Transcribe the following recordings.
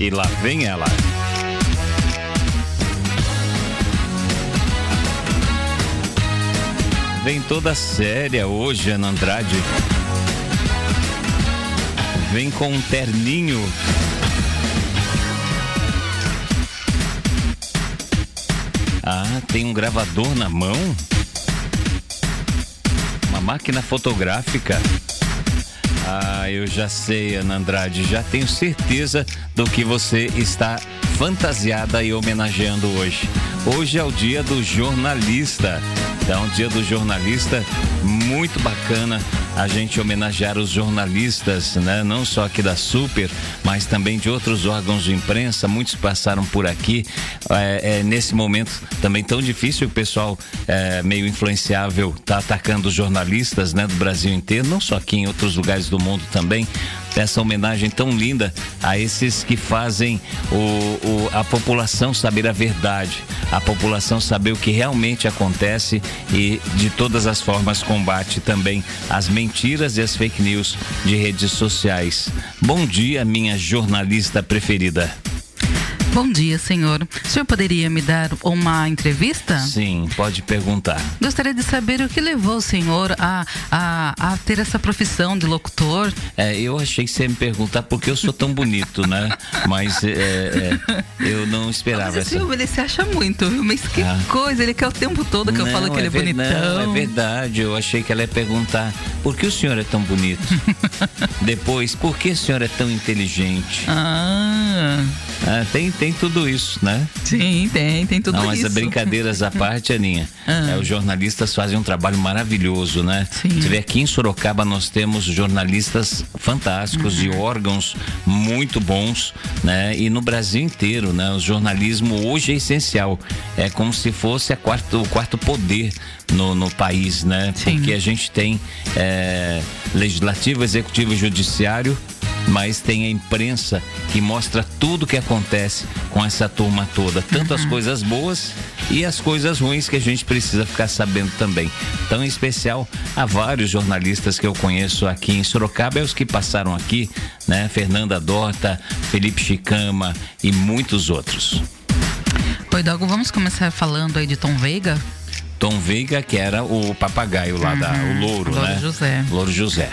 E lá vem ela. Vem toda séria hoje, Ana Andrade. Vem com um terninho. Ah, tem um gravador na mão? Uma máquina fotográfica? Ah, eu já sei, Ana Andrade, já tenho certeza do que você está fantasiada e homenageando hoje. Hoje é o dia do jornalista. Então, dia do jornalista, muito bacana a gente homenagear os jornalistas, né? Não só aqui da Super, mas também de outros órgãos de imprensa. Muitos passaram por aqui. É, é, nesse momento também tão difícil, o pessoal é, meio influenciável tá atacando os jornalistas, né? Do Brasil inteiro, não só aqui em outros lugares do mundo também essa homenagem tão linda a esses que fazem o, o, a população saber a verdade, a população saber o que realmente acontece e de todas as formas combate também as mentiras e as fake news de redes sociais. Bom dia, minha jornalista preferida. Bom dia, senhor. O senhor poderia me dar uma entrevista? Sim, pode perguntar. Gostaria de saber o que levou o senhor a, a, a ter essa profissão de locutor. É, eu achei que você ia me perguntar porque eu sou tão bonito, né? Mas é, é, eu não esperava Mas esse essa... ele se acha muito, mas que ah. coisa, ele quer o tempo todo que não, eu falo que ele é, é bonitão. Não, é verdade, eu achei que ela ia perguntar por que o senhor é tão bonito? Depois, por que o senhor é tão inteligente? Ah... Ah, tem, tem tudo isso, né? Sim, tem, tem tudo Não, isso. Mas brincadeiras à parte, Aninha, ah. é, os jornalistas fazem um trabalho maravilhoso, né? Sim. Você vê aqui em Sorocaba nós temos jornalistas fantásticos uhum. e órgãos muito bons, né? E no Brasil inteiro, né? O jornalismo hoje é essencial. É como se fosse a quarto, o quarto poder no, no país, né? Sim. Porque a gente tem é, legislativo, executivo e judiciário mas tem a imprensa que mostra tudo que acontece com essa turma toda, tanto uhum. as coisas boas e as coisas ruins que a gente precisa ficar sabendo também. Então, em especial, há vários jornalistas que eu conheço aqui em Sorocaba, é os que passaram aqui, né? Fernanda Dorta, Felipe Chicama e muitos outros. Oi, Dogo, vamos começar falando aí de Tom Veiga? Tom Veiga, que era o papagaio lá uhum. da, o louro, Louro né? José. Louro José.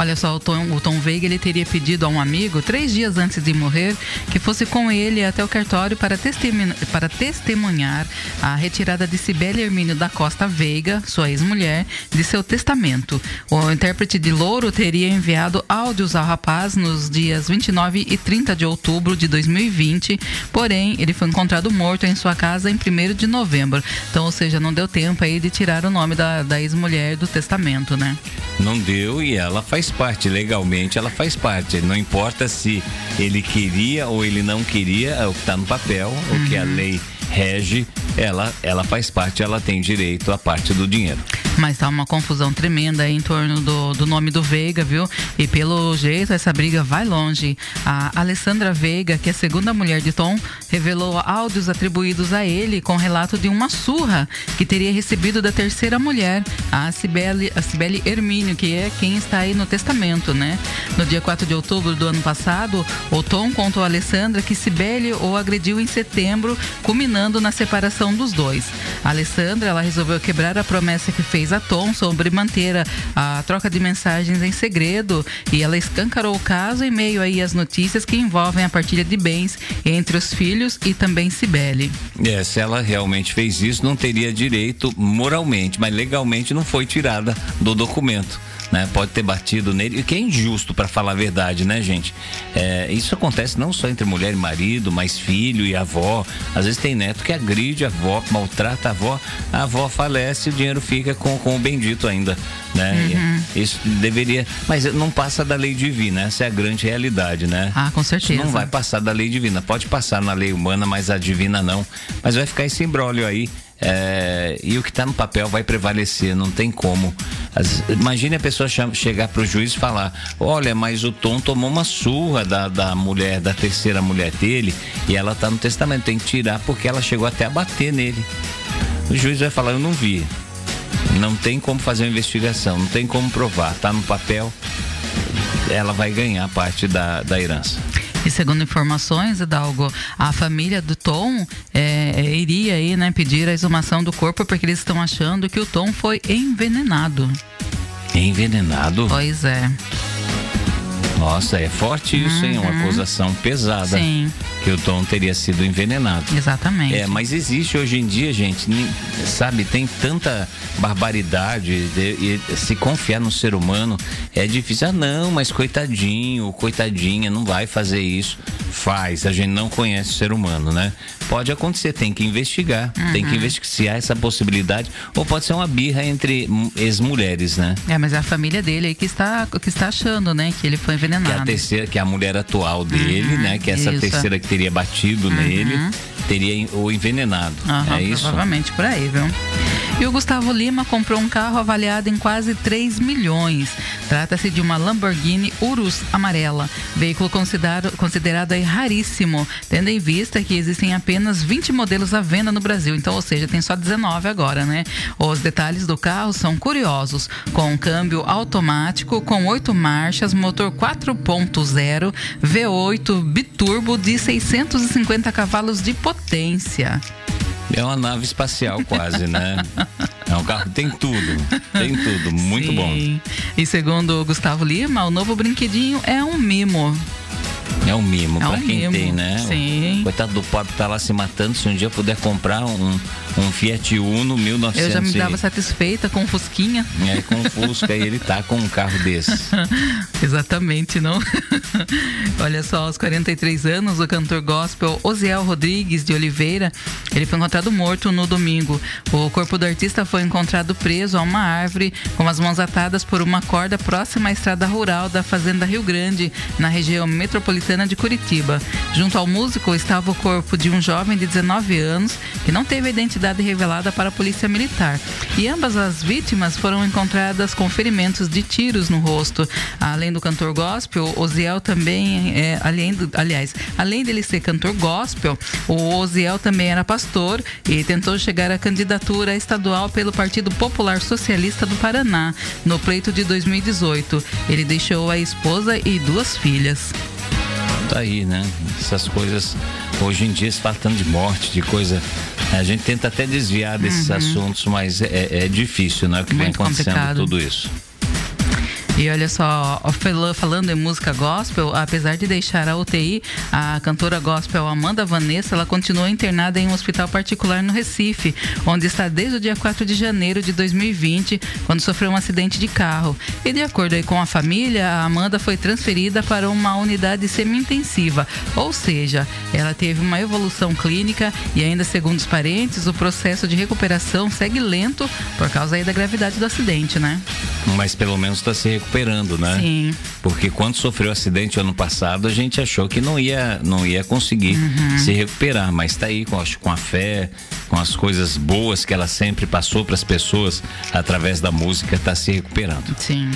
Olha só, o Tom, o Tom Veiga ele teria pedido a um amigo, três dias antes de morrer, que fosse com ele até o cartório para, testemunhar, para testemunhar a retirada de Sibeli Hermínio da Costa Veiga, sua ex-mulher, de seu testamento. O intérprete de Louro teria enviado áudios ao rapaz nos dias 29 e 30 de outubro de 2020, porém, ele foi encontrado morto em sua casa em 1 de novembro. Então, ou seja, não deu tempo aí de tirar o nome da, da ex-mulher do testamento, né? Não deu e ela faz parte, legalmente ela faz parte. Não importa se ele queria ou ele não queria, é o que está no papel, uhum. o que a uhum. lei rege, ela, ela faz parte, ela tem direito à parte do dinheiro. Mas tá uma confusão tremenda em torno do, do nome do Veiga, viu? E pelo jeito essa briga vai longe. A Alessandra Veiga, que é a segunda mulher de Tom, revelou áudios atribuídos a ele com relato de uma surra que teria recebido da terceira mulher, a Cibele, a Cibele Hermínio, que é quem está aí no testamento, né? No dia 4 de outubro do ano passado, o Tom contou a Alessandra que Cibele o agrediu em setembro, culminando na separação dos dois. A Alessandra, ela resolveu quebrar a promessa que fez a Tom sobre manter a, a troca de mensagens em segredo e ela escancarou o caso em meio aí às notícias que envolvem a partilha de bens entre os filhos e também Cibele. É, se ela realmente fez isso, não teria direito moralmente, mas legalmente não foi tirada do documento né? Pode ter batido nele, o que é injusto para falar a verdade, né, gente? É, isso acontece não só entre mulher e marido, mas filho e avó. Às vezes tem neto que agride a avó, maltrata a avó, a avó falece e o dinheiro fica com, com o bendito ainda, né? Uhum. Isso deveria, mas não passa da lei divina, essa é a grande realidade, né? Ah, com certeza. Isso não vai passar da lei divina, pode passar na lei humana, mas a divina não. Mas vai ficar esse embrólio aí é, e o que está no papel vai prevalecer, não tem como. As, imagine a pessoa chegar para o juiz e falar: Olha, mas o Tom tomou uma surra da, da mulher, da terceira mulher dele, e ela está no testamento, tem que tirar porque ela chegou até a bater nele. O juiz vai falar: Eu não vi. Não tem como fazer uma investigação, não tem como provar, está no papel, ela vai ganhar parte da, da herança. Segundo informações, Hidalgo, a família do Tom é, iria aí, né, pedir a exumação do corpo porque eles estão achando que o Tom foi envenenado. Envenenado? Pois é. Nossa, é forte isso, uhum. hein? Uma acusação pesada. Sim. Que o Tom teria sido envenenado. Exatamente. É, mas existe hoje em dia, gente, sabe, tem tanta barbaridade de, de, se confiar no ser humano é difícil. Ah, não, mas coitadinho, coitadinha, não vai fazer isso. Faz, a gente não conhece o ser humano, né? Pode acontecer, tem que investigar. Uhum. Tem que investigar se há essa possibilidade. Ou pode ser uma birra entre ex-mulheres, né? É, mas é a família dele aí que está, que está achando, né? Que ele foi envenenado. Que é a terceira, que é a mulher atual dele, uhum, né? Que é essa isso. terceira que teria batido uhum. nele, teria o envenenado. é isso? Provavelmente por aí, viu? E o Gustavo Lima comprou um carro avaliado em quase 3 milhões. Trata-se de uma Lamborghini Urus amarela, veículo considerado, considerado aí raríssimo, tendo em vista que existem apenas 20 modelos à venda no Brasil. Então, ou seja, tem só 19 agora, né? Os detalhes do carro são curiosos, com um câmbio automático com 8 marchas, motor 4.0, V8 biturbo de 650 cavalos de potência. É uma nave espacial quase, né? É um carro tem tudo, tem tudo, muito Sim. bom. E segundo o Gustavo Lima, o novo brinquedinho é um mimo. É um mimo, é pra um quem mimo. tem, né? Sim. Coitado do pobre tá lá se matando. Se um dia puder comprar um, um Fiat Uno 1900. Eu já me dava satisfeita com o Fusquinha. É, com o Fusca e ele tá com um carro desse. Exatamente, não? Olha só, aos 43 anos, o cantor gospel Osiel Rodrigues de Oliveira, ele foi encontrado morto no domingo. O corpo do artista foi encontrado preso a uma árvore com as mãos atadas por uma corda próxima à estrada rural da Fazenda Rio Grande, na região metropolitana de Curitiba. Junto ao músico estava o corpo de um jovem de 19 anos que não teve a identidade revelada para a polícia militar. E ambas as vítimas foram encontradas com ferimentos de tiros no rosto. Além do cantor gospel, Osiel também, é, além do, aliás, além dele ser cantor gospel, o Osiel também era pastor e tentou chegar à candidatura estadual pelo Partido Popular Socialista do Paraná no pleito de 2018. Ele deixou a esposa e duas filhas tá aí, né? Essas coisas, hoje em dia, se tratando de morte, de coisa. A gente tenta até desviar desses uhum. assuntos, mas é, é, difícil, né? O que Muito vem acontecendo complicado. tudo isso. E olha só, falando em música gospel, apesar de deixar a UTI, a cantora gospel Amanda Vanessa, ela continua internada em um hospital particular no Recife, onde está desde o dia 4 de janeiro de 2020, quando sofreu um acidente de carro. E de acordo com a família, a Amanda foi transferida para uma unidade semi-intensiva, ou seja, ela teve uma evolução clínica e ainda segundo os parentes, o processo de recuperação segue lento por causa da gravidade do acidente, né? Mas pelo menos está se recuperando né? Sim. Porque quando sofreu o acidente ano passado, a gente achou que não ia, não ia conseguir uhum. se recuperar, mas está aí com, com a fé, com as coisas boas que ela sempre passou para as pessoas através da música, está se recuperando. Sim.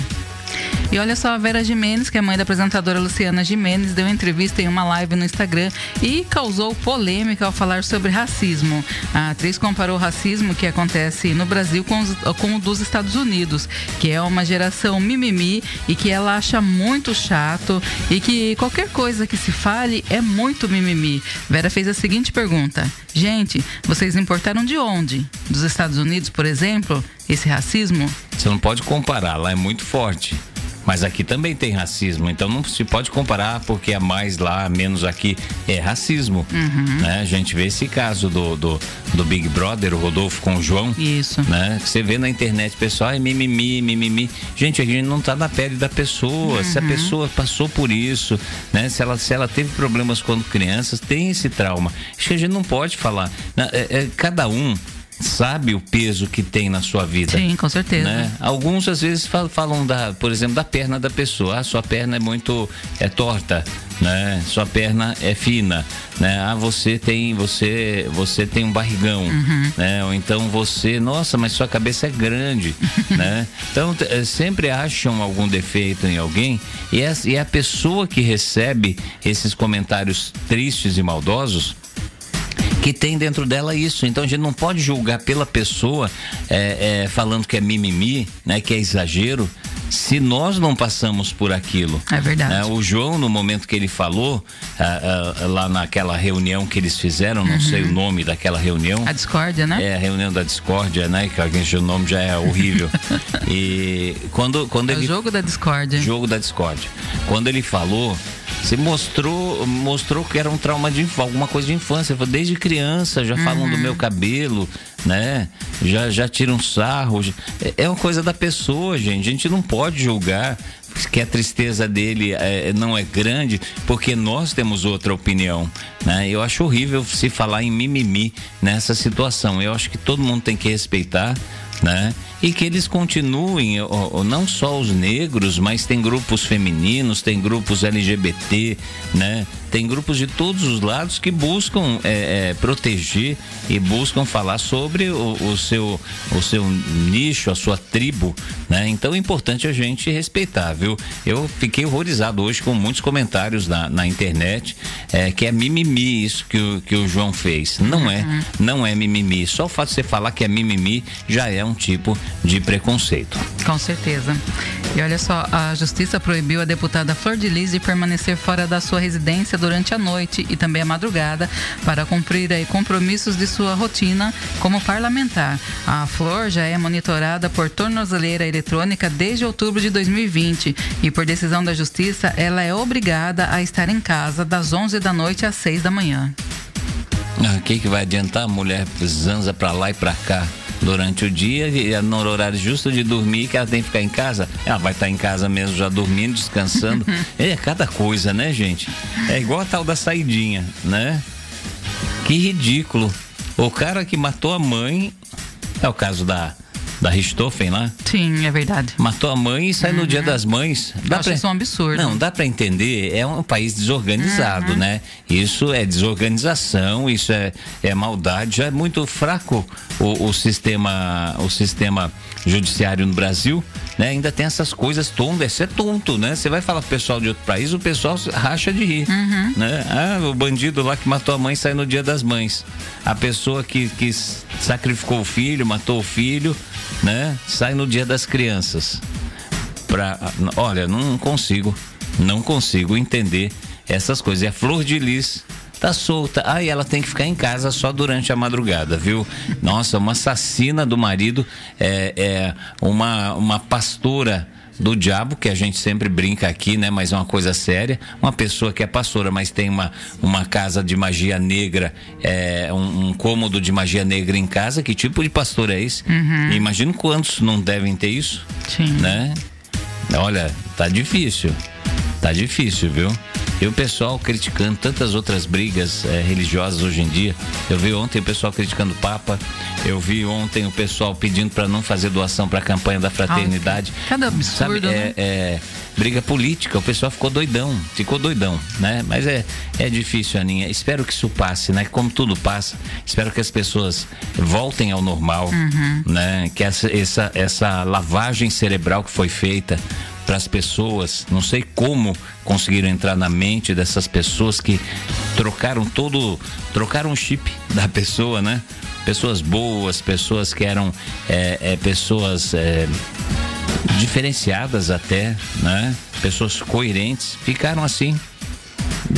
E olha só, a Vera Jimenez, que é mãe da apresentadora Luciana Jimenez, deu entrevista em uma live no Instagram e causou polêmica ao falar sobre racismo. A atriz comparou o racismo que acontece no Brasil com, os, com o dos Estados Unidos, que é uma geração mimimi e que ela acha muito chato e que qualquer coisa que se fale é muito mimimi. Vera fez a seguinte pergunta: Gente, vocês importaram de onde? Dos Estados Unidos, por exemplo? Esse racismo? Você não pode comparar, lá é muito forte. Mas aqui também tem racismo, então não se pode comparar porque é mais lá, menos aqui. É racismo. Uhum. Né? A gente vê esse caso do, do, do, Big Brother, o Rodolfo com o João. Isso. Né? Você vê na internet, pessoal, é mimimi, mimimi. Gente, a gente não tá na pele da pessoa. Uhum. Se a uhum. pessoa passou por isso, né? Se ela, se ela teve problemas quando crianças, tem esse trauma. Acho que a gente não pode falar. É, é, cada um sabe o peso que tem na sua vida. Sim, com certeza. Né? Alguns às vezes falam da, por exemplo, da perna da pessoa. Ah, sua perna é muito é torta, né? Sua perna é fina, né? Ah, você tem você você tem um barrigão, uhum. né? Ou então você, nossa, mas sua cabeça é grande, né? Então eh, sempre acham algum defeito em alguém e é, e é a pessoa que recebe esses comentários tristes e maldosos que tem dentro dela isso. Então a gente não pode julgar pela pessoa é, é, falando que é mimimi, né, que é exagero, se nós não passamos por aquilo. É verdade. É, o João, no momento que ele falou, ah, ah, lá naquela reunião que eles fizeram, não uhum. sei o nome daquela reunião. A discórdia, né? É, a reunião da discórdia, né? Que alguém o nome já é horrível. e quando, quando é ele. O jogo da discórdia. Jogo da discórdia. Quando ele falou, você mostrou, mostrou que era um trauma de alguma coisa de infância. Desde criança já falam uhum. do meu cabelo, né? Já, já tiram sarro. É, é uma coisa da pessoa, gente. A gente não pode julgar que a tristeza dele é, não é grande, porque nós temos outra opinião. Né? Eu acho horrível se falar em mimimi nessa situação. Eu acho que todo mundo tem que respeitar né? E que eles continuem, não só os negros, mas tem grupos femininos, tem grupos LGBT, né? Tem grupos de todos os lados que buscam é, é, proteger e buscam falar sobre o, o, seu, o seu nicho, a sua tribo, né? Então é importante a gente respeitar, viu? Eu fiquei horrorizado hoje com muitos comentários na, na internet é, que é mimimi isso que o, que o João fez. Não é, uhum. não é mimimi. Só o fato de você falar que é mimimi já é um tipo de preconceito. Com certeza. E olha só, a justiça proibiu a deputada Flor de Lis de permanecer fora da sua residência durante a noite e também a madrugada para cumprir aí, compromissos de sua rotina como parlamentar. A Flor já é monitorada por tornozeleira eletrônica desde outubro de 2020 e por decisão da justiça ela é obrigada a estar em casa das 11 da noite às 6 da manhã. O ah, que, que vai adiantar? A mulher zanza para lá e para cá durante o dia e no horário justo de dormir que ela tem que ficar em casa. Ela vai estar em casa mesmo já dormindo, descansando. é cada coisa, né, gente? É igual a tal da saidinha, né? Que ridículo. O cara que matou a mãe é o caso da da Richthofen lá. Sim, é verdade. Matou a mãe e sai uhum. no Dia das Mães. Dá Acho pra... isso um absurdo. Não, dá para entender. É um país desorganizado, uhum. né? Isso é desorganização, isso é, é maldade. Já é muito fraco o, o sistema, o sistema judiciário no Brasil, né? Ainda tem essas coisas tontas. Isso é tonto, né? Você vai falar pro pessoal de outro país, o pessoal racha de rir, uhum. né? Ah, o bandido lá que matou a mãe sai no Dia das Mães. A pessoa que, que sacrificou o filho, matou o filho, né? Sai no dia das crianças. Pra, olha, não consigo, não consigo entender essas coisas. A Flor de Lis tá solta. Aí ah, ela tem que ficar em casa só durante a madrugada, viu? Nossa, uma assassina do marido, é, é uma, uma pastora do diabo, que a gente sempre brinca aqui, né? Mas é uma coisa séria. Uma pessoa que é pastora, mas tem uma, uma casa de magia negra, é, um, um cômodo de magia negra em casa. Que tipo de pastor é esse? Uhum. Imagino quantos não devem ter isso. Sim. Né? Olha, tá difícil. Tá difícil, viu? E o pessoal criticando tantas outras brigas é, religiosas hoje em dia. Eu vi ontem o pessoal criticando o Papa. Eu vi ontem o pessoal pedindo para não fazer doação para a campanha da fraternidade. Cada absurdo, Sabe, é, né? é, briga política. O pessoal ficou doidão, ficou doidão, né? Mas é, é difícil, Aninha. Espero que isso passe, né? Como tudo passa, espero que as pessoas voltem ao normal, uhum. né? Que essa, essa, essa lavagem cerebral que foi feita para as pessoas. Não sei como conseguiram entrar na mente dessas pessoas que trocaram todo, trocaram o chip da pessoa, né? Pessoas boas, pessoas que eram é, é, pessoas é, diferenciadas até, né? Pessoas coerentes, ficaram assim.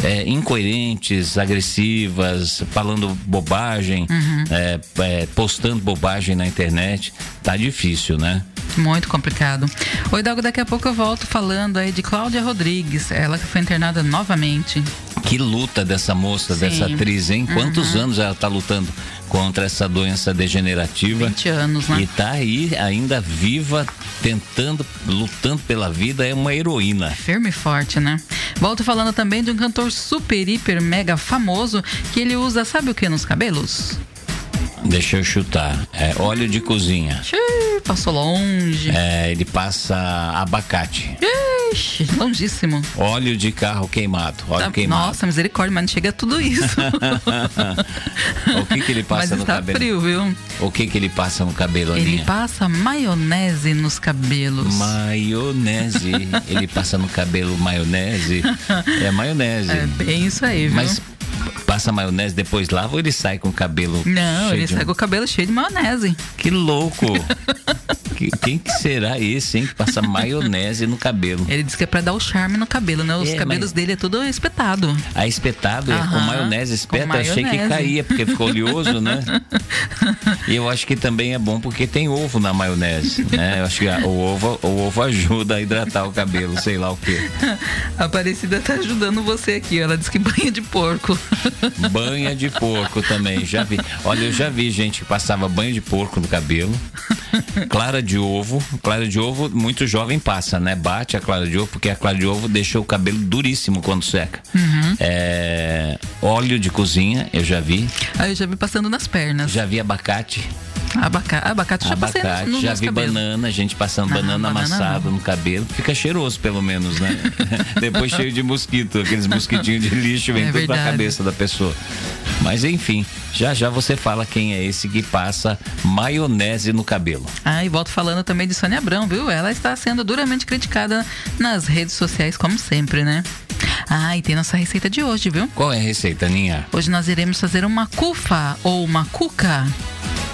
É, incoerentes, agressivas, falando bobagem, uhum. é, é, postando bobagem na internet. Tá difícil, né? Muito complicado. Oi, Dalgo, daqui a pouco eu volto falando aí de Cláudia Rodrigues, ela que foi internada novamente. Que luta dessa moça, Sim. dessa atriz, hein? Quantos uhum. anos ela está lutando contra essa doença degenerativa? 20 anos, né? E tá aí ainda viva, tentando, lutando pela vida, é uma heroína. Firme e forte, né? Volto falando também de um cantor super, hiper, mega famoso que ele usa, sabe o que nos cabelos? Deixa eu chutar. É óleo de cozinha. Xiii, passou longe. É, ele passa abacate. Ixi, longíssimo. Óleo de carro queimado. Óleo tá, queimado. Nossa, misericórdia, mas não chega a tudo isso. o que que ele passa mas no cabelo? frio, viu? O que que ele passa no cabelo, Aninha? Ele passa maionese nos cabelos. Maionese. ele passa no cabelo maionese. É maionese. É bem isso aí, viu? Mas passa maionese, depois lava ou ele sai com o cabelo Não, ele de... sai com o cabelo cheio de maionese. Que louco! Quem que será esse, hein, que passa maionese no cabelo? Ele disse que é pra dar o charme no cabelo, né? Os é, cabelos mas... dele é tudo espetado. Ah, espetado? Aham, é com maionese espeta? Com achei que caía, porque ficou oleoso, né? E eu acho que também é bom porque tem ovo na maionese, né? Eu acho que o ovo, o ovo ajuda a hidratar o cabelo, sei lá o quê. A Aparecida tá ajudando você aqui, ela disse que banha de porco. Banha de porco também, já vi. Olha, eu já vi gente que passava banho de porco no cabelo. Clara de ovo, clara de ovo, muito jovem passa, né? Bate a clara de ovo, porque a clara de ovo deixa o cabelo duríssimo quando seca. Uhum. É, óleo de cozinha, eu já vi. Ah, eu já vi passando nas pernas. Já vi abacate. Abaca abacate já abacate, passei no, no já vi cabelo. banana, gente passando ah, banana, banana amassada no cabelo. Fica cheiroso, pelo menos, né? Depois cheio de mosquito, aqueles mosquitinhos de lixo vem é tudo verdade. pra cabeça da pessoa. Mas enfim, já já você fala quem é esse que passa maionese no cabelo. Ah, e volto falando também de Sônia Abrão, viu? Ela está sendo duramente criticada nas redes sociais, como sempre, né? Ah, e tem nossa receita de hoje, viu? Qual é a receita, Ninha? Hoje nós iremos fazer uma cufa ou uma cuca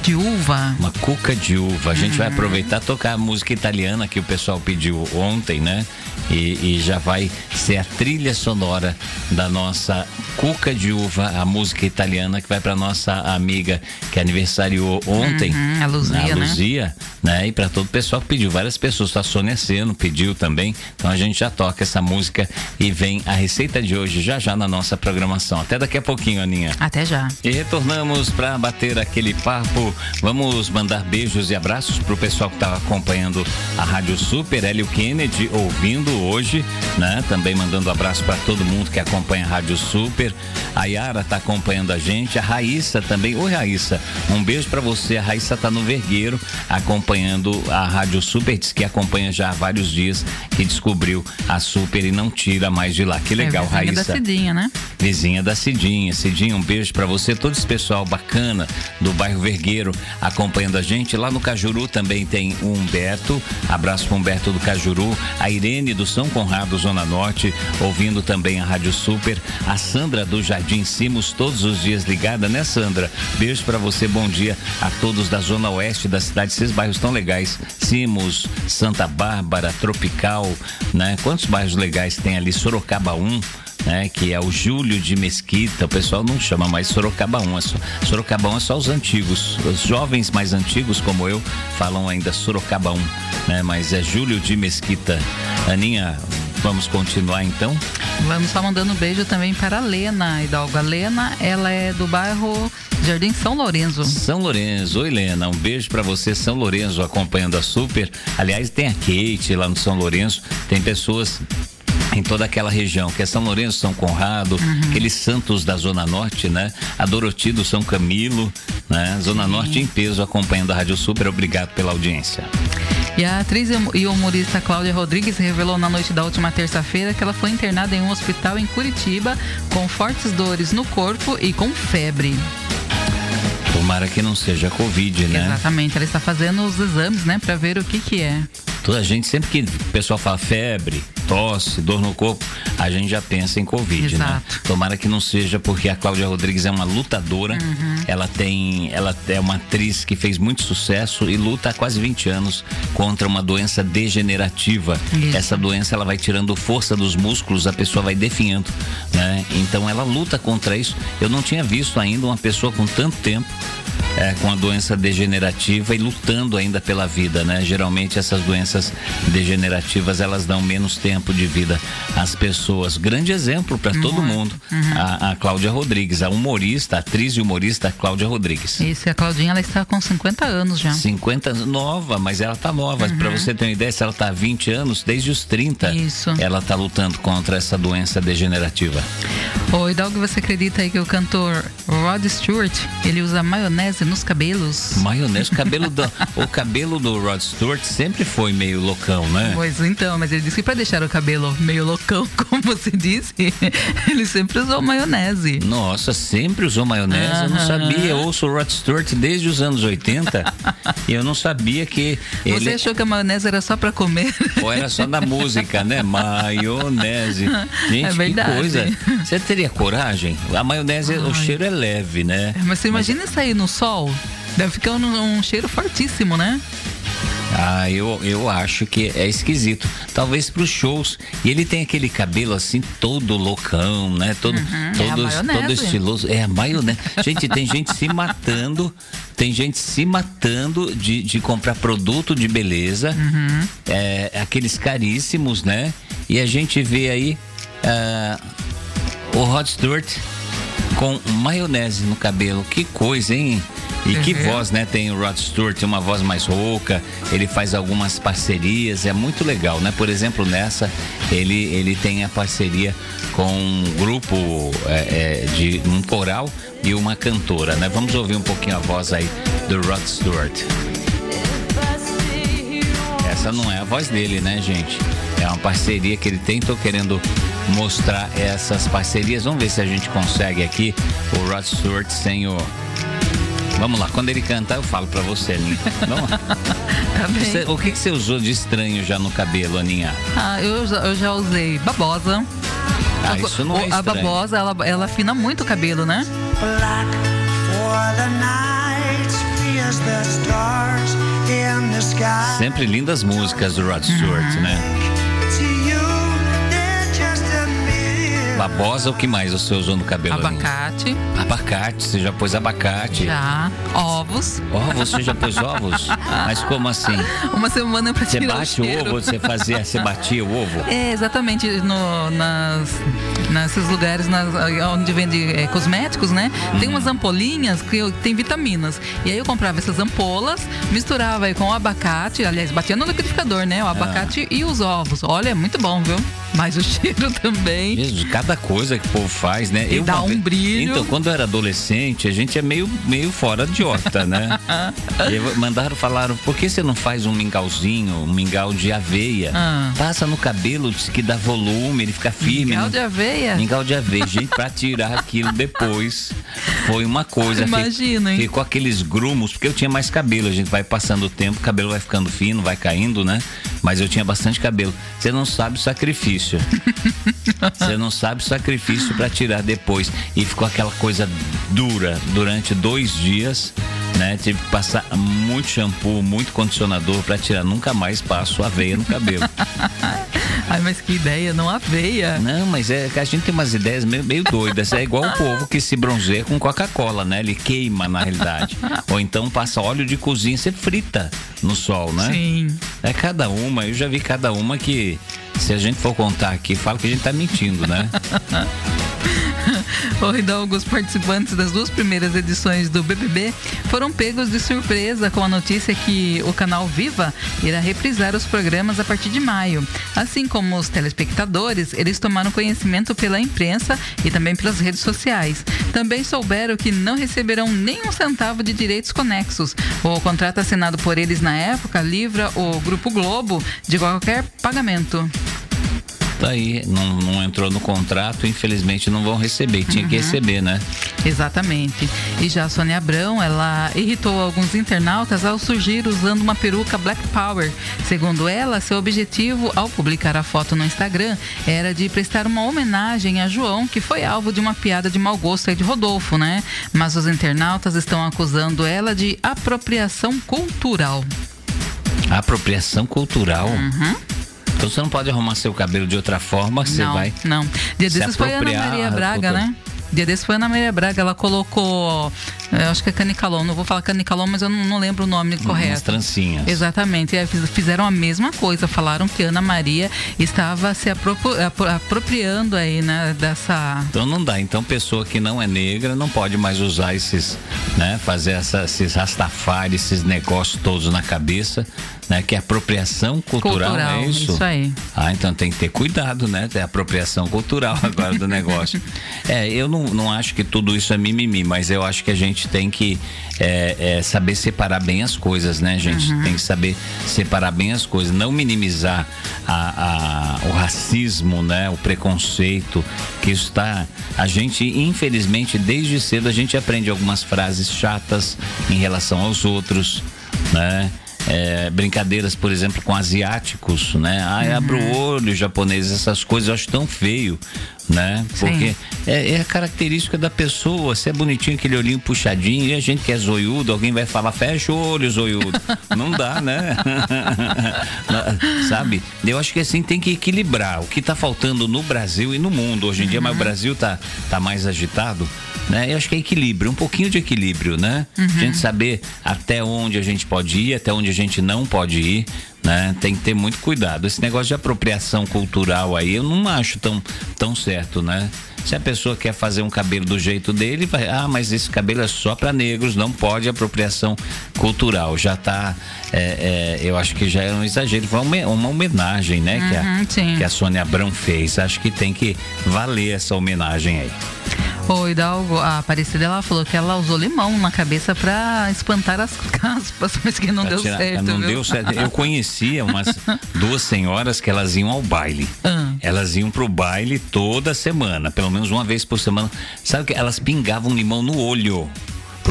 de uva. Uma cuca de uva. A gente uhum. vai aproveitar tocar a música italiana que o pessoal pediu ontem, né? E, e, já vai ser a trilha sonora da nossa cuca de uva, a música italiana que vai para nossa amiga que aniversariou ontem, uhum, a Luzia, a Luzia né? né? E para todo o pessoal que pediu, várias pessoas, a Sônia Seno pediu também. Então a gente já toca essa música e vem a receita de hoje já já na nossa programação. Até daqui a pouquinho, Aninha. Até já. E retornamos para bater aquele papo Vamos mandar beijos e abraços pro pessoal que está acompanhando a Rádio Super, Hélio Kennedy ouvindo hoje, né? Também mandando abraço para todo mundo que acompanha a Rádio Super. A Yara está acompanhando a gente, a Raíssa também. Oi, Raíssa, um beijo para você. A Raíssa está no Vergueiro acompanhando a Rádio Super, diz que acompanha já há vários dias, que descobriu a Super e não tira mais de lá. Que legal, é, vizinha Raíssa. da Cidinha, né? Vizinha da Cidinha. Cidinha, um beijo para você, todo esse pessoal bacana do bairro Vergueiro acompanhando a gente. Lá no Cajuru também tem o Humberto. Abraço para Humberto do Cajuru. A Irene do São Conrado, Zona Norte, ouvindo também a Rádio Super. A Sandra do Jardim Simos, todos os dias ligada, né, Sandra? Beijo para você, bom dia a todos da Zona Oeste da cidade. Esses bairros tão legais. Simos, Santa Bárbara, Tropical, né? Quantos bairros legais tem ali? Sorocaba 1 né? Que é o Júlio de Mesquita. O pessoal não chama mais Sorocaba 1. É só, Sorocaba 1 é só os antigos. Os jovens mais antigos, como eu, falam ainda Sorocaba 1, né? Mas é Júlio de Mesquita. Aninha, Vamos continuar então? Vamos só mandando um beijo também para a Lena Hidalgo. A Lena, ela é do bairro Jardim São Lourenço. São Lourenço. Oi, Lena. Um beijo para você, São Lourenço, acompanhando a Super. Aliás, tem a Kate lá no São Lourenço. Tem pessoas em toda aquela região, que é São Lourenço, São Conrado, uhum. aqueles santos da Zona Norte, né? A Doroti do São Camilo, né? Zona Sim. Norte em peso acompanhando a Rádio Super. Obrigado pela audiência. E a atriz e humorista Cláudia Rodrigues revelou na noite da última terça-feira que ela foi internada em um hospital em Curitiba com fortes dores no corpo e com febre. Tomara que não seja Covid, né? Exatamente, ela está fazendo os exames, né, para ver o que que é. Toda a gente, sempre que o pessoal fala febre, tosse, dor no corpo, a gente já pensa em Covid, né? Exato. né? Tomara que não seja, porque a Cláudia Rodrigues é uma lutadora. Uhum. Ela tem. Ela é uma atriz que fez muito sucesso e luta há quase 20 anos contra uma doença degenerativa. Isso. Essa doença ela vai tirando força dos músculos, a pessoa vai definhando, né? Então ela luta contra isso. Eu não tinha visto ainda uma pessoa com tanto tempo é, com a doença degenerativa e lutando ainda pela vida, né? Geralmente essas doenças degenerativas elas dão menos tempo de vida às pessoas. Grande exemplo para todo mundo. Uhum. A, a Cláudia Rodrigues, a humorista, a atriz e humorista Cláudia Rodrigues. Isso, a Claudinha ela está com 50 anos já. 50 nova, mas ela tá nova. Uhum. Para você ter uma ideia, se ela tá há 20 anos, desde os 30, Isso. ela tá lutando contra essa doença degenerativa. Ô, Hidalgo, você acredita aí que o cantor Rod Stewart, ele usa maionese maionese nos cabelos. Maionese, o cabelo do, o cabelo do Rod Stewart sempre foi meio loucão, né? Pois então, mas ele disse que para deixar o cabelo meio loucão, como você disse, ele sempre usou maionese. Nossa, sempre usou maionese? Eu não sabia. Eu ouço o Rod Stewart desde os anos 80 e eu não sabia que ele... Você achou que a maionese era só para comer? Ou era só da música, né? Maionese. Gente, é verdade. que coisa. Você teria coragem? A maionese, Ai. o cheiro é leve, né? Mas você imagina mas... sair no sol? Deve ficar um, um cheiro fortíssimo, né? Ah, eu, eu acho que é esquisito. Talvez para os shows. E ele tem aquele cabelo assim, todo loucão, né? Todo, uhum, todo, é todo estiloso. É a maionese. gente, tem gente se matando. Tem gente se matando de, de comprar produto de beleza. Uhum. É, aqueles caríssimos, né? E a gente vê aí uh, o Rod Stewart com maionese no cabelo. Que coisa, hein? E uhum. que voz, né? Tem o Rod Stewart, uma voz mais rouca, ele faz algumas parcerias, é muito legal, né? Por exemplo, nessa, ele, ele tem a parceria com um grupo é, é, de um coral e uma cantora, né? Vamos ouvir um pouquinho a voz aí do Rod Stewart. Essa não é a voz dele, né, gente? É uma parceria que ele tem, tô querendo mostrar essas parcerias. Vamos ver se a gente consegue aqui o Rod Stewart sem o Vamos lá, quando ele cantar eu falo pra você, Aninha. Vamos lá. tá bem. Você, o que, que você usou de estranho já no cabelo, Aninha? Ah, eu, eu já usei babosa. Ah, isso não é estranho. A babosa, ela, ela afina muito o cabelo, né? Black for the night, Sempre lindas músicas do Rod Stewart, uhum. né? Babosa, o que mais você usou no cabelo? Abacate. Abacate, você já pôs abacate? Já. Ovos. Ovos, você já pôs ovos? Mas como assim? Uma semana pra você tirar bate o, ovo, você fazia, você batia o ovo? É, exatamente. No, nas, nesses lugares nas, onde vende é, cosméticos, né? Uhum. Tem umas ampolinhas que tem vitaminas. E aí eu comprava essas ampolas, misturava aí com o abacate, aliás, batia no liquidificador, né? O abacate ah. e os ovos. Olha, é muito bom, viu? Mas o cheiro também. Jesus, cada coisa que o povo faz, né? E eu dá um brilho. Então, quando eu era adolescente, a gente é meio, meio fora de horta, né? e mandaram, falaram, por que você não faz um mingauzinho, um mingau de aveia? Ah. Passa no cabelo, que dá volume, ele fica firme. Mingau de aveia? Mingau de aveia. Gente, pra tirar aquilo depois foi uma coisa. Imagina, hein? Ficou aqueles grumos, porque eu tinha mais cabelo. A gente vai passando o tempo, o cabelo vai ficando fino, vai caindo, né? Mas eu tinha bastante cabelo. Você não sabe o sacrifício. Você não sabe o sacrifício para tirar depois. E ficou aquela coisa dura durante dois dias. Né? Tive que passar muito shampoo, muito condicionador para tirar. Nunca mais passo aveia no cabelo. Ai, mas que ideia, não aveia. Não, mas é que a gente tem umas ideias meio, meio doidas. É igual o povo que se bronzeia com Coca-Cola, né? Ele queima na realidade. Ou então passa óleo de cozinha, você frita no sol, né? Sim. É cada uma, eu já vi cada uma que se a gente for contar aqui, fala que a gente tá mentindo, né? Então, alguns participantes das duas primeiras edições do BBB foram pegos de surpresa com a notícia que o canal Viva irá reprisar os programas a partir de maio. Assim como os telespectadores, eles tomaram conhecimento pela imprensa e também pelas redes sociais. Também souberam que não receberão nem um centavo de direitos conexos. O contrato assinado por eles na época livra o Grupo Globo de qualquer pagamento tá aí, não, não entrou no contrato, infelizmente não vão receber. Tinha uhum. que receber, né? Exatamente. E já a Sônia Abrão, ela irritou alguns internautas ao surgir usando uma peruca Black Power. Segundo ela, seu objetivo ao publicar a foto no Instagram era de prestar uma homenagem a João, que foi alvo de uma piada de mau gosto aí de Rodolfo, né? Mas os internautas estão acusando ela de apropriação cultural. Apropriação cultural? Uhum. Então você não pode arrumar seu cabelo de outra forma, você não, vai. Não, Dia desses foi a Ana Maria Braga, né? Dia desse foi Ana Maria Braga, ela colocou, eu acho que é canicalon, não vou falar canicalon, mas eu não, não lembro o nome Umas correto. trancinhas. Exatamente, e fizeram a mesma coisa, falaram que Ana Maria estava se apropriando aí, né, dessa... Então não dá, então pessoa que não é negra não pode mais usar esses, né, fazer essa, esses rastafari, esses negócios todos na cabeça, né? Que é apropriação cultural, cultural é isso? Isso aí. Ah, então tem que ter cuidado, né? Ter apropriação cultural agora do negócio. é, eu não, não acho que tudo isso é mimimi, mas eu acho que a gente tem que é, é, saber separar bem as coisas, né, gente? Uhum. Tem que saber separar bem as coisas, não minimizar a, a, o racismo, né? O preconceito, que isso está. A gente, infelizmente, desde cedo a gente aprende algumas frases chatas em relação aos outros, né? É, brincadeiras, por exemplo, com asiáticos, né? Ai, uhum. abre o olho, japonês, essas coisas eu acho tão feio, né? Porque é, é, a característica da pessoa, se é bonitinho aquele olhinho puxadinho, e a gente que é zoiudo, alguém vai falar, fecha o olho, zoiudo. Não dá, né? Sabe? Eu acho que assim tem que equilibrar o que está faltando no Brasil e no mundo hoje em uhum. dia, mas o Brasil tá, tá mais agitado né? Eu acho que é equilíbrio, um pouquinho de equilíbrio, né? Uhum. A gente saber até onde a gente pode ir, até onde a gente não pode ir, né? Tem que ter muito cuidado. Esse negócio de apropriação cultural aí, eu não acho tão, tão certo, né? Se a pessoa quer fazer um cabelo do jeito dele, vai, ah, mas esse cabelo é só para negros, não pode apropriação cultural. Já tá, é, é, eu acho que já é um exagero, foi uma, homenagem, né, uhum, que, a, uhum, que a Sônia Abrão fez. Acho que tem que valer essa homenagem aí. O Hidalgo, a Aparecida, ela falou que ela usou limão na cabeça para espantar as caspas, mas que não pra deu tirar, certo. Não viu? deu certo. Eu conhecia umas duas senhoras que elas iam ao baile. Ah. Elas iam pro baile toda semana, pelo menos uma vez por semana. Sabe que elas pingavam limão no olho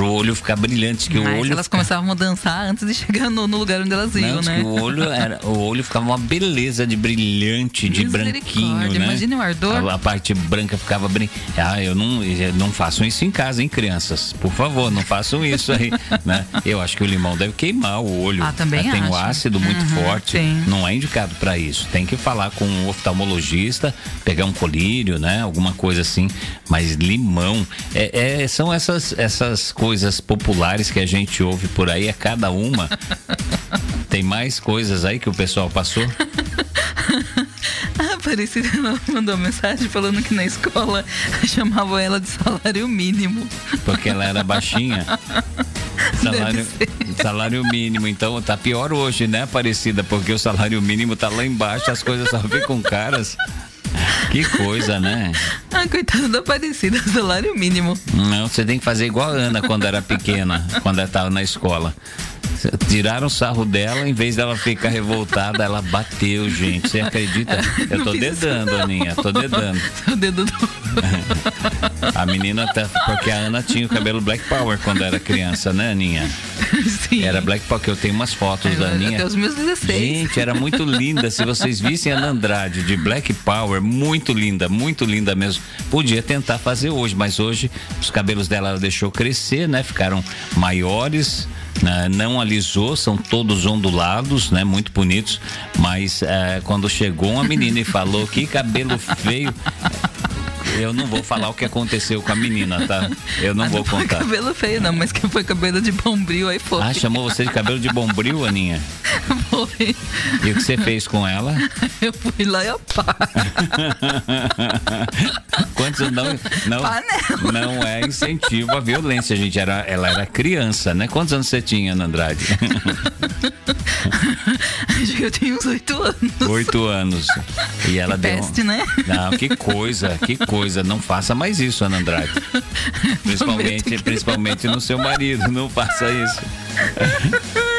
pro olho ficar brilhante. Que Mas o olho elas fica... começavam a dançar antes de chegar no, no lugar onde elas iam, Não, né? o olho, era, o olho ficava uma beleza de brilhante, de branquinho, né? Imagina o ardor. A, a, parte branca ficava brilhante. Ah, eu não, não façam isso em casa, hein, crianças? Por favor, não façam isso aí, né? Eu acho que o limão deve queimar o olho. Ah, também Tem acho. um ácido muito uhum, forte. Sim. Não é indicado para isso. Tem que falar com um oftalmologista, pegar um colírio, né? Alguma coisa assim. Mas limão, é, é são essas, essas coisas populares que a gente ouve por aí, é cada uma. Tem mais coisas aí que o pessoal passou? A Aparecida mandou mensagem falando que na escola chamavam ela de salário mínimo. Porque ela era baixinha. Salário, salário mínimo, então tá pior hoje, né, Aparecida? Porque o salário mínimo tá lá embaixo, as coisas só ficam caras. Que coisa, né? Ah, coitada da Aparecida, salário mínimo. Não, você tem que fazer igual a Ana quando era pequena, quando ela estava na escola. Tiraram o sarro dela, em vez dela ficar revoltada, ela bateu, gente. Você acredita? Eu tô dedando, Aninha, tô dedando. O dedo do... A menina tá. Porque a Ana tinha o cabelo Black Power quando era criança, né, Aninha? Sim. Era Black Power, que eu tenho umas fotos da Aninha. Até os meus 16. Gente, era muito linda. Se vocês vissem a Ana Andrade de Black Power, muito linda, muito linda mesmo. Podia tentar fazer hoje, mas hoje os cabelos dela ela deixou crescer, né? Ficaram maiores. Né? não alisou, são todos ondulados, né? Muito bonitos, mas é, quando chegou uma menina e falou que cabelo feio, eu não vou falar o que aconteceu com a menina, tá? Eu não ah, vou não contar. Foi cabelo feio, não, mas que foi cabelo de bombril, aí foi. Ah, chamou você de cabelo de bombril, Aninha? Foi. E o que você fez com ela? Eu fui lá e apá. Quantos não não, não é incentivo à violência, gente. Era, ela era criança, né? Quantos anos você tinha, Ana Andrade? Acho que eu tinha uns oito anos. Oito anos. E ela que deu. Peste, né? Não, que coisa, que coisa. Não faça mais isso, Ana Andrade. Principalmente, principalmente no seu marido. Não faça isso.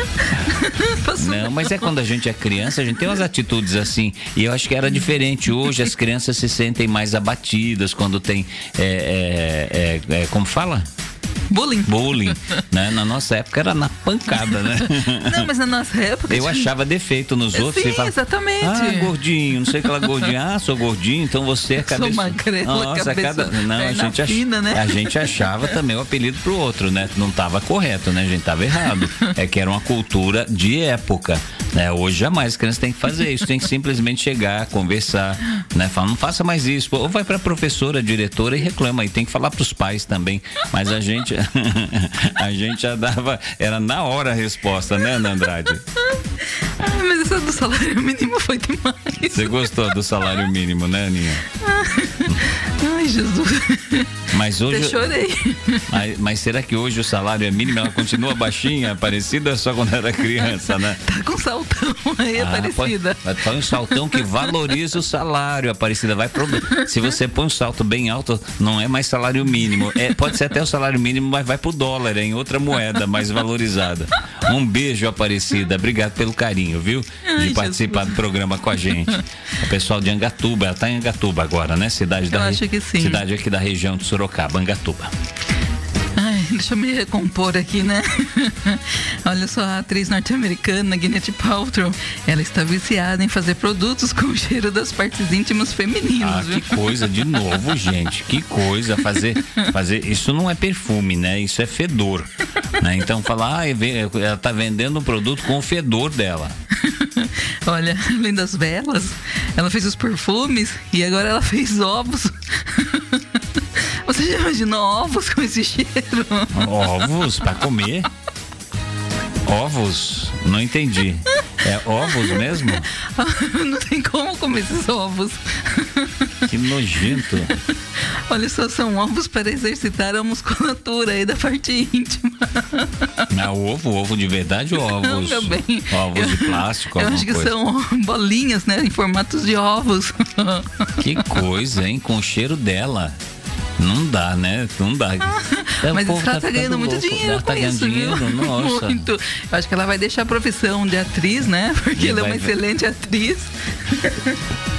Não, mas é quando a gente é criança, a gente tem umas atitudes assim. E eu acho que era diferente. Hoje as crianças se sentem mais abatidas quando tem. É, é, é, é como fala? Bullying. Bullying. Né? Na nossa época era na pancada, né? Não, mas na nossa época. Eu achava defeito nos outros. Sim, fala, exatamente. Ah, gordinho, não sei aquela gordinha. Ah, sou gordinho, então você é cabeça. Sou magrela, Nossa, cabeça, cada. Não, a gente, ach... fina, né? a gente achava também o apelido pro outro, né? Não tava correto, né? A gente tava errado. É que era uma cultura de época. Né? Hoje jamais as crianças têm que fazer isso, tem que simplesmente chegar, conversar, né? Falar, não faça mais isso. Ou vai para a professora, diretora e reclama. E tem que falar para os pais também. Mas a gente, a gente já dava, era na hora a resposta, né, Ana Andrade? Ah, mas essa do salário mínimo foi demais. Você gostou do salário mínimo, né, Aninha? Ai, Jesus. Mas hoje. Eu chorei. Mas, mas, será que hoje o salário é mínimo? Ela continua baixinha, parecida só quando era criança, né? Tá com saltão aí, ah, Aparecida. Põe um saltão que valoriza o salário, Aparecida. Vai pro... Se você põe um salto bem alto, não é mais salário mínimo. É, pode ser até o salário mínimo, mas vai pro dólar, em outra moeda mais valorizada. Um beijo, Aparecida. Obrigado pelo carinho, viu? De Ai, participar Jesus. do programa com a gente. O pessoal de Angatuba, ela tá em Angatuba agora, né? Cidade da Eu acho que sim. Cidade aqui da região de Sorocaba, Angatuba. Deixa eu me recompor aqui, né? Olha só, a atriz norte-americana Gwyneth Paltrow, ela está viciada em fazer produtos com o cheiro das partes íntimas femininas. Ah, viu? que coisa, de novo, gente, que coisa fazer, fazer, isso não é perfume, né? Isso é fedor, né? Então falar, ah, ela está vendendo um produto com o fedor dela. Olha, além das velas, ela fez os perfumes e agora ela fez ovos. Você já imaginou ovos com esse cheiro? Ovos para comer? Ovos? Não entendi. É ovos mesmo? Não tem como comer esses ovos. Que nojento. Olha só, são ovos para exercitar a musculatura aí da parte íntima. É ovo, ovo de verdade ou ovos? Não, bem, ovos de plástico? Eu acho que coisa? são bolinhas, né? Em formatos de ovos. Que coisa, hein? Com o cheiro dela. Não dá, né? Não dá. É, Mas ela tá, tá ganhando muito louco. dinheiro com tá isso, dinheiro? Viu? Nossa. Muito. Eu acho que ela vai deixar a profissão de atriz, né? Porque e ela é uma excelente atriz.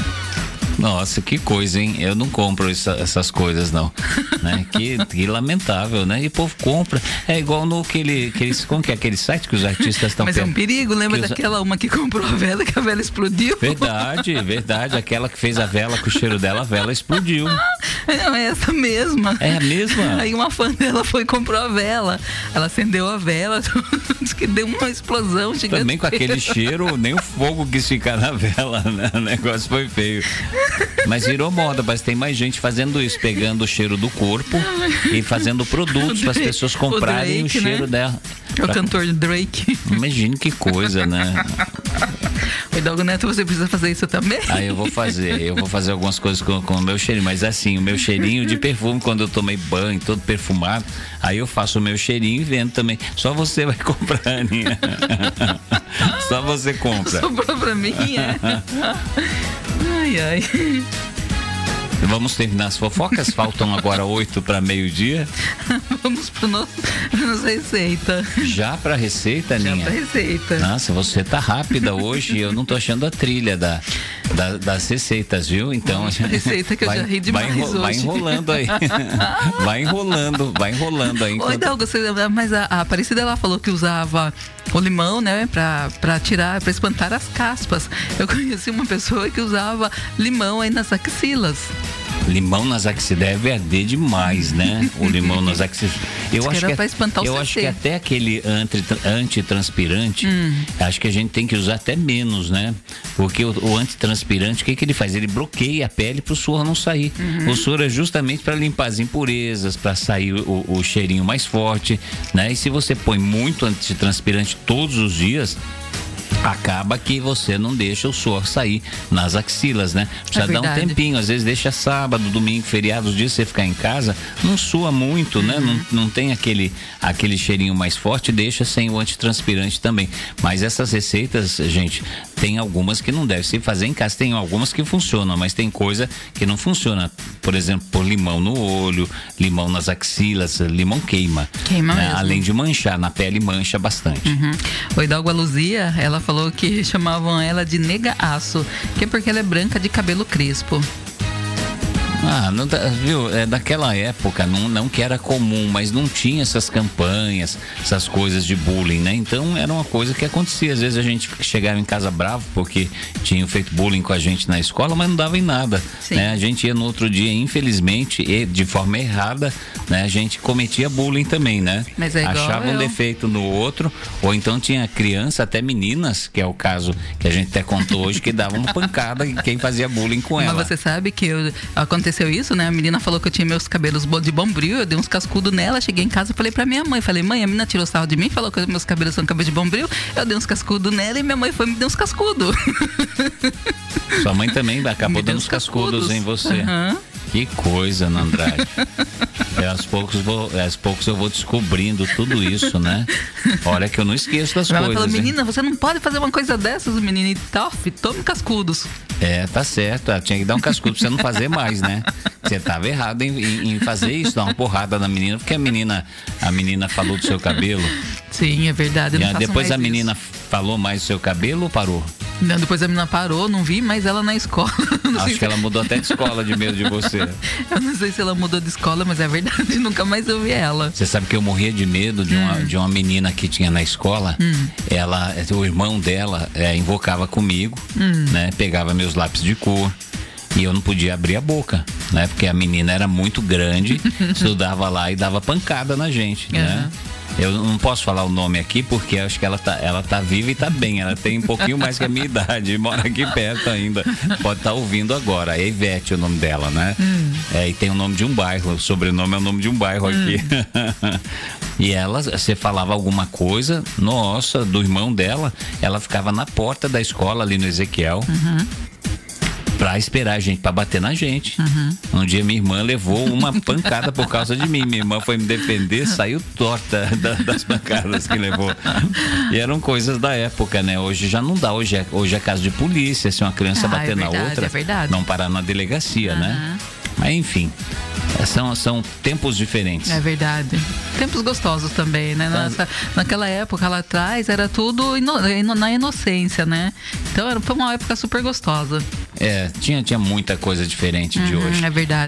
Nossa, que coisa, hein? Eu não compro essa, essas coisas, não. né? que, que, lamentável, né? E o povo compra. É igual no que ele, que eles, como que é aquele site que os artistas estão Mas é um perigo, lembra daquela uma que comprou a vela que a vela explodiu? Verdade, verdade. Aquela que fez a vela com o cheiro dela, a vela explodiu. Não, é essa mesma. É a mesma? Aí uma fã dela foi e comprou a vela. Ela acendeu a vela, disse que deu uma explosão gigante. Também com aquele cheiro, nem o fogo quis ficar na vela, né? O negócio foi feio. Mas virou moda, mas tem mais gente fazendo isso, pegando o cheiro do corpo e fazendo produtos para as pessoas comprarem o, Drake, o cheiro né? dela. É o cantor Drake. Imagine que coisa, né? O Hidalgo Neto, você precisa fazer isso também? Ah, eu vou fazer. Eu vou fazer algumas coisas com, com o meu cheirinho. Mas assim, o meu cheirinho de perfume, quando eu tomei banho, todo perfumado, aí eu faço o meu cheirinho e vendo também. Só você vai comprar, Aninha. Só você compra. Sobrou pra mim, é? Ai, ai. Vamos terminar as fofocas? Faltam agora oito para meio-dia. Vamos para nossa receita. Já para receita, Já Ninha? Já para receita. Nossa, você tá rápida hoje. Eu não tô achando a trilha da, da das receitas, viu? Então. Receita que vai, eu já ri demais vai, hoje. Vai enrolando aí. vai enrolando, vai enrolando aí. Oi, Dalgo, mas a, a Aparecida ela falou que usava o limão, né, para tirar, para espantar as caspas. Eu conheci uma pessoa que usava limão aí nas axilas. Limão nas axilas deve arder demais, né? O limão nas axilas. Eu acho que, que eu acho que até aquele antitranspirante, hum. acho que a gente tem que usar até menos, né? Porque o, o antitranspirante, o que, que ele faz? Ele bloqueia a pele para o suor não sair. Uhum. O suor é justamente para limpar as impurezas, para sair o, o cheirinho mais forte, né? E se você põe muito antitranspirante todos os dias, acaba que você não deixa o suor sair nas axilas, né? Precisa é dar um tempinho, às vezes deixa sábado, domingo, feriado, os dias você ficar em casa, não sua muito, né? uhum. né? Não, não tem aquele, aquele cheirinho mais forte, deixa sem o antitranspirante também. Mas essas receitas, gente, tem algumas que não deve se fazer em casa, tem algumas que funcionam, mas tem coisa que não funciona. Por exemplo, pôr limão no olho, limão nas axilas, limão queima. Queima né? Além de manchar, na pele mancha bastante. Uhum. O Hidalgo Luzia, ela falou que chamavam ela de nega aço, que é porque ela é branca de cabelo crespo. Ah, não, viu? É, daquela época, não, não que era comum, mas não tinha essas campanhas, essas coisas de bullying, né? Então era uma coisa que acontecia. Às vezes a gente chegava em casa bravo porque tinham feito bullying com a gente na escola, mas não dava em nada. Né? A gente ia no outro dia, infelizmente, e de forma errada, né? A gente cometia bullying também, né? Mas é Achava um defeito no outro, ou então tinha criança, até meninas, que é o caso que a gente até contou hoje, que dava uma pancada em quem fazia bullying com ela. Mas você sabe que eu, aconteceu aconteceu isso, né? A menina falou que eu tinha meus cabelos de bombril, eu dei uns cascudos nela, cheguei em casa e falei pra minha mãe, falei, mãe, a menina tirou sarro de mim, falou que meus cabelos são cabelo de bombril, eu dei uns cascudos nela e minha mãe foi me deu uns cascudos. Sua mãe também acabou dando uns cascudos. cascudos em você. Uhum. Que coisa, Ana Andrade. É, aos, poucos vou, aos poucos eu vou descobrindo tudo isso, né? Olha que eu não esqueço das Ela coisas. falou, hein? menina, você não pode fazer uma coisa dessas, menina. E tof, tome cascudos. É, tá certo. Ela tinha que dar um cascudo pra você não fazer mais, né? Você tava errado em, em- em fazer isso, dar uma porrada na menina, porque a menina, a menina falou do seu cabelo. Sim, é verdade. E depois a menina isso. falou mais do seu cabelo ou parou? Não, depois a menina parou, não vi mais ela na escola. Acho que ela mudou até de escola de medo de você. Eu não sei se ela mudou de escola, mas é verdade, nunca mais eu vi ela. Você sabe que eu morria de medo de uma, de uma menina que tinha na escola. Ela, o irmão dela é, invocava comigo, né? Pegava meus lápis de cor. E eu não podia abrir a boca, né? Porque a menina era muito grande, estudava lá e dava pancada na gente, né? Eu não posso falar o nome aqui porque acho que ela tá, ela tá viva e tá bem. Ela tem um pouquinho mais que a minha idade e mora aqui perto ainda. Pode estar ouvindo agora. É Ivete o nome dela, né? É, e tem o nome de um bairro. O sobrenome é o nome de um bairro aqui. e ela, você falava alguma coisa, nossa, do irmão dela, ela ficava na porta da escola ali no Ezequiel. Pra esperar a gente, pra bater na gente. Um dia minha irmã levou uma pancada por causa de mim. Minha irmã foi me defender, saiu torta da- das pancadas que levou. E eram coisas da época, né? Hoje já não dá. Hoje é, hoje é caso de polícia. Se uma criança Ah, é bater na verdade, outra, é verdade. não parar na delegacia, né? Mas enfim, são, são tempos diferentes. É verdade. Tempos gostosos também, né? Tá. Nossa, naquela época lá atrás era tudo ino- ino- na inocência, né? Então era, foi uma época super gostosa. É, tinha, tinha muita coisa diferente de Uhum, hoje. É verdade.